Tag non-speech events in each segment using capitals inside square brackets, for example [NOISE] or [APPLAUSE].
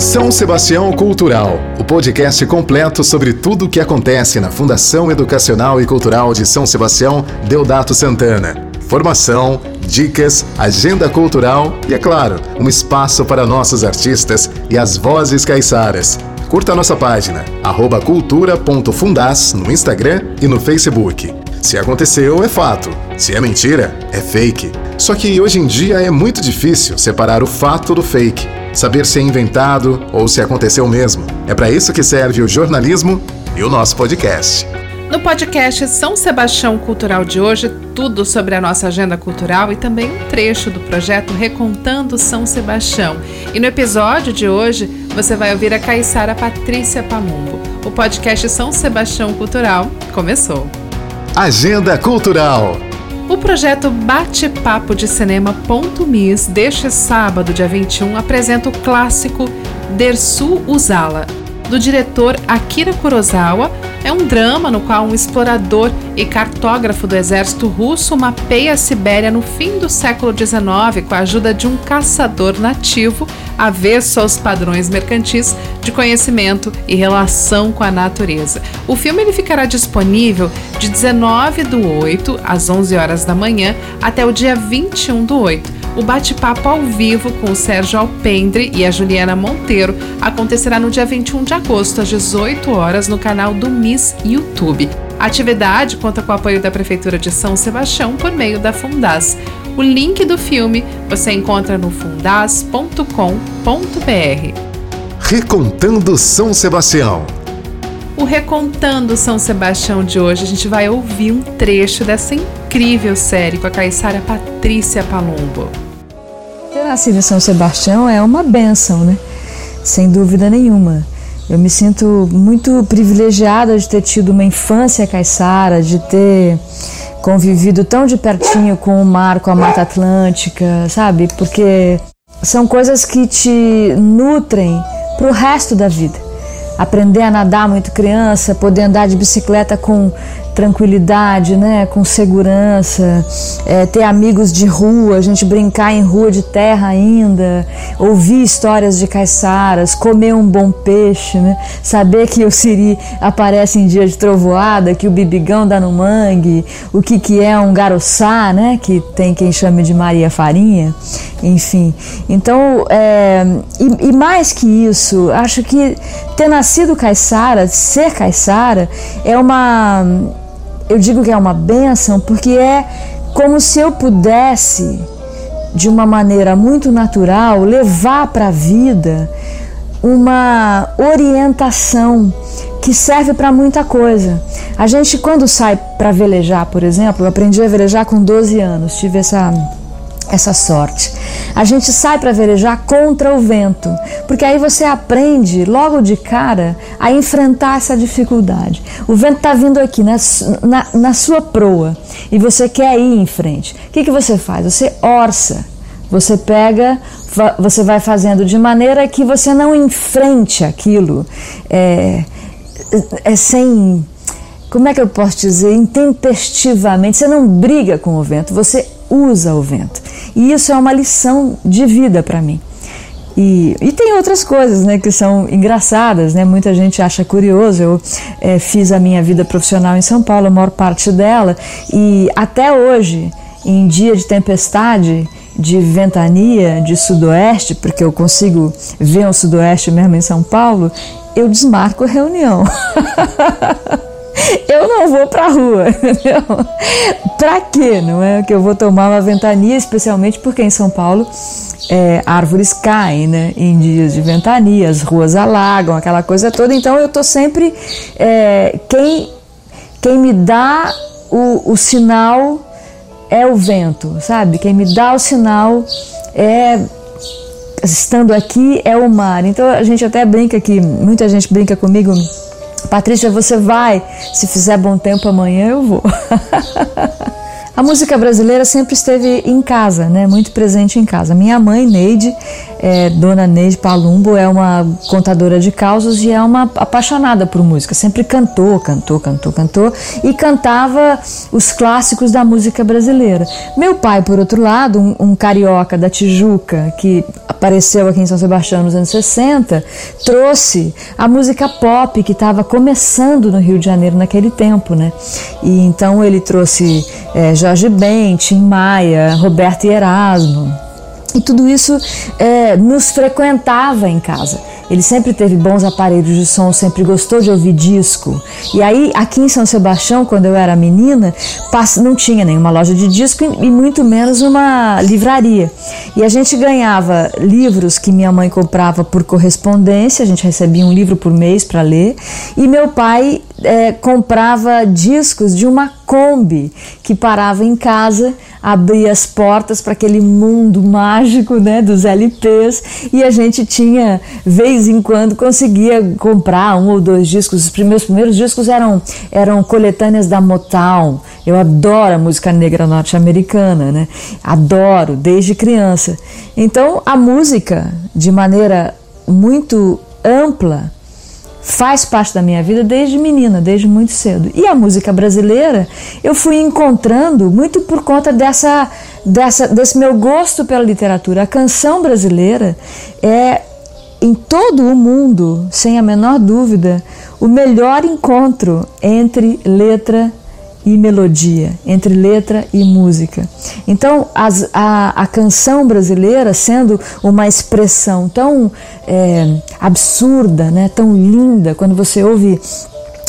São Sebastião Cultural, o podcast completo sobre tudo o que acontece na Fundação Educacional e Cultural de São Sebastião Deodato Santana. Formação, dicas, agenda cultural e, é claro, um espaço para nossos artistas e as vozes caiçaras. Curta a nossa página, cultura.fundas no Instagram e no Facebook. Se aconteceu, é fato. Se é mentira, é fake. Só que hoje em dia é muito difícil separar o fato do fake, saber se é inventado ou se aconteceu mesmo. É para isso que serve o jornalismo e o nosso podcast. No podcast São Sebastião Cultural de hoje, tudo sobre a nossa agenda cultural e também um trecho do projeto Recontando São Sebastião. E no episódio de hoje, você vai ouvir a Caiçara Patrícia Palumbo. O podcast São Sebastião Cultural começou. Agenda Cultural. O projeto Bate-Papo de Cinema Miss deste sábado, dia 21, apresenta o clássico Dersu Uzala, do diretor Akira Kurosawa, é um drama no qual um explorador e cartógrafo do exército russo mapeia a Sibéria no fim do século XIX com a ajuda de um caçador nativo avesso aos padrões mercantis de conhecimento e relação com a natureza. O filme ele ficará disponível de 19 do 8 às 11 horas da manhã até o dia 21 do 8 o bate-papo ao vivo com o Sérgio Alpendre e a Juliana Monteiro acontecerá no dia 21 de agosto, às 18 horas, no canal do Miss YouTube. A atividade conta com o apoio da Prefeitura de São Sebastião por meio da Fundas. O link do filme você encontra no fundas.com.br. Recontando São Sebastião. O Recontando São Sebastião de hoje, a gente vai ouvir um trecho dessa incrível série com a caiçara Patrícia Palumbo. Ter nascido em São Sebastião é uma benção, né? Sem dúvida nenhuma. Eu me sinto muito privilegiada de ter tido uma infância caiçara, de ter convivido tão de pertinho com o mar, com a Mata Atlântica, sabe? Porque são coisas que te nutrem para o resto da vida aprender a nadar muito criança, poder andar de bicicleta com tranquilidade, né, com segurança, é, ter amigos de rua, a gente brincar em rua de terra ainda, ouvir histórias de caiçaras, comer um bom peixe, né, saber que o siri aparece em dia de trovoada, que o bibigão dá no mangue, o que, que é um garoçá, né, que tem quem chame de Maria Farinha, enfim. Então, é, e, e mais que isso, acho que ter nascido caiçara, ser caiçara, é uma eu digo que é uma benção porque é como se eu pudesse, de uma maneira muito natural, levar para a vida uma orientação que serve para muita coisa. A gente, quando sai para velejar, por exemplo, eu aprendi a velejar com 12 anos, tive essa essa sorte. A gente sai para velejar contra o vento, porque aí você aprende logo de cara a enfrentar essa dificuldade. O vento está vindo aqui na, na, na, sua proa e você quer ir em frente. O que, que você faz? Você orça. Você pega, você vai fazendo de maneira que você não enfrente aquilo é, é sem como é que eu posso dizer, intempestivamente. Você não briga com o vento, você usa o vento. E isso é uma lição de vida para mim. E, e, tem outras coisas né, que são engraçadas, né? muita gente acha curioso. Eu é, fiz a minha vida profissional em São Paulo, a maior parte dela, e até hoje, em dia de tempestade, de ventania, de sudoeste, porque eu consigo ver o sudoeste mesmo em São Paulo, eu desmarco a reunião. [LAUGHS] [LAUGHS] eu não vou pra rua, [LAUGHS] entendeu? Pra quê, não é? Que eu vou tomar uma ventania, especialmente porque em São Paulo é, árvores caem, né? Em dias de ventania, as ruas alagam, aquela coisa toda. Então eu tô sempre. É, quem, quem me dá o, o sinal é o vento, sabe? Quem me dá o sinal é estando aqui é o mar. Então a gente até brinca aqui, muita gente brinca comigo Patrícia, você vai? Se fizer bom tempo amanhã, eu vou. [LAUGHS] A música brasileira sempre esteve em casa, né? Muito presente em casa. Minha mãe, Neide, é, Dona Neide Palumbo é uma contadora de causas e é uma apaixonada por música. Sempre cantou, cantou, cantou, cantou e cantava os clássicos da música brasileira. Meu pai, por outro lado, um, um carioca da Tijuca que apareceu aqui em São Sebastião nos anos 60, trouxe a música pop que estava começando no Rio de Janeiro naquele tempo, né? E então ele trouxe é, Jorge Ben, Tim Maia, Roberto Erasmo. E tudo isso é, nos frequentava em casa. Ele sempre teve bons aparelhos de som, sempre gostou de ouvir disco. E aí, aqui em São Sebastião, quando eu era menina, não tinha nenhuma loja de disco e muito menos uma livraria. E a gente ganhava livros que minha mãe comprava por correspondência, a gente recebia um livro por mês para ler, e meu pai é, comprava discos de uma Kombi que parava em casa, abria as portas para aquele mundo mágico né, dos LPs e a gente tinha, vez em quando, conseguia comprar um ou dois discos. Os meus primeiros discos eram, eram coletâneas da Motown. Eu adoro a música negra norte-americana, né? adoro desde criança. Então a música, de maneira muito ampla, faz parte da minha vida desde menina, desde muito cedo. E a música brasileira eu fui encontrando muito por conta dessa, dessa, desse meu gosto pela literatura. A canção brasileira é, em todo o mundo, sem a menor dúvida, o melhor encontro entre letra e melodia, entre letra e música. Então, as, a, a canção brasileira, sendo uma expressão tão é, absurda, né, tão linda, quando você ouve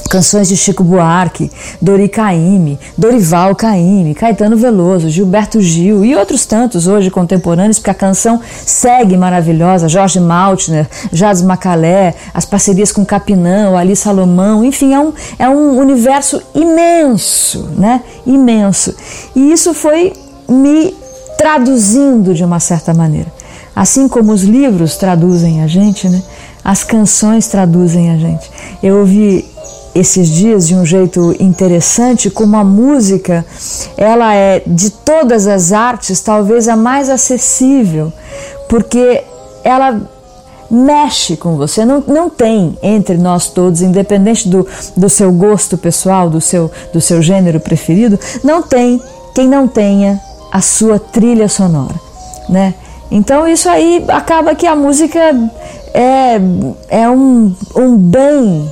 canções de Chico Buarque, Dori Caymmi, Dorival Caymmi, Caetano Veloso, Gilberto Gil e outros tantos hoje contemporâneos, porque a canção segue maravilhosa, Jorge Maltner, Jazz Macalé, as parcerias com Capinão, Ali Salomão, enfim, é um, é um universo imenso, né? Imenso. E isso foi me traduzindo de uma certa maneira. Assim como os livros traduzem a gente, né? As canções traduzem a gente. Eu ouvi esses dias de um jeito interessante como a música ela é de todas as artes talvez a mais acessível porque ela mexe com você. Não, não tem entre nós todos independente do, do seu gosto pessoal do seu, do seu gênero preferido não tem quem não tenha a sua trilha sonora né? Então isso aí acaba que a música é, é um, um bem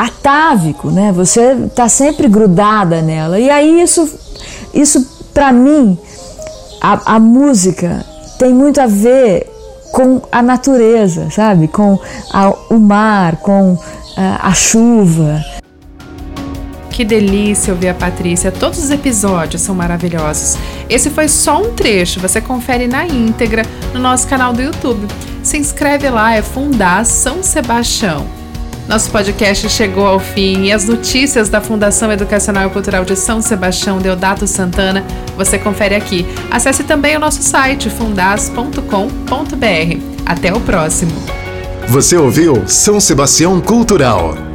atávico, né? Você está sempre grudada nela. E aí isso, isso para mim, a, a, música tem muito a ver com a natureza, sabe? Com a, o mar, com a, a chuva. Que delícia ouvir a Patrícia. Todos os episódios são maravilhosos. Esse foi só um trecho, você confere na íntegra no nosso canal do YouTube. Se inscreve lá, é Fundação Sebastião. Nosso podcast chegou ao fim e as notícias da Fundação Educacional e Cultural de São Sebastião Deodato Santana você confere aqui. Acesse também o nosso site fundas.com.br. Até o próximo. Você ouviu São Sebastião Cultural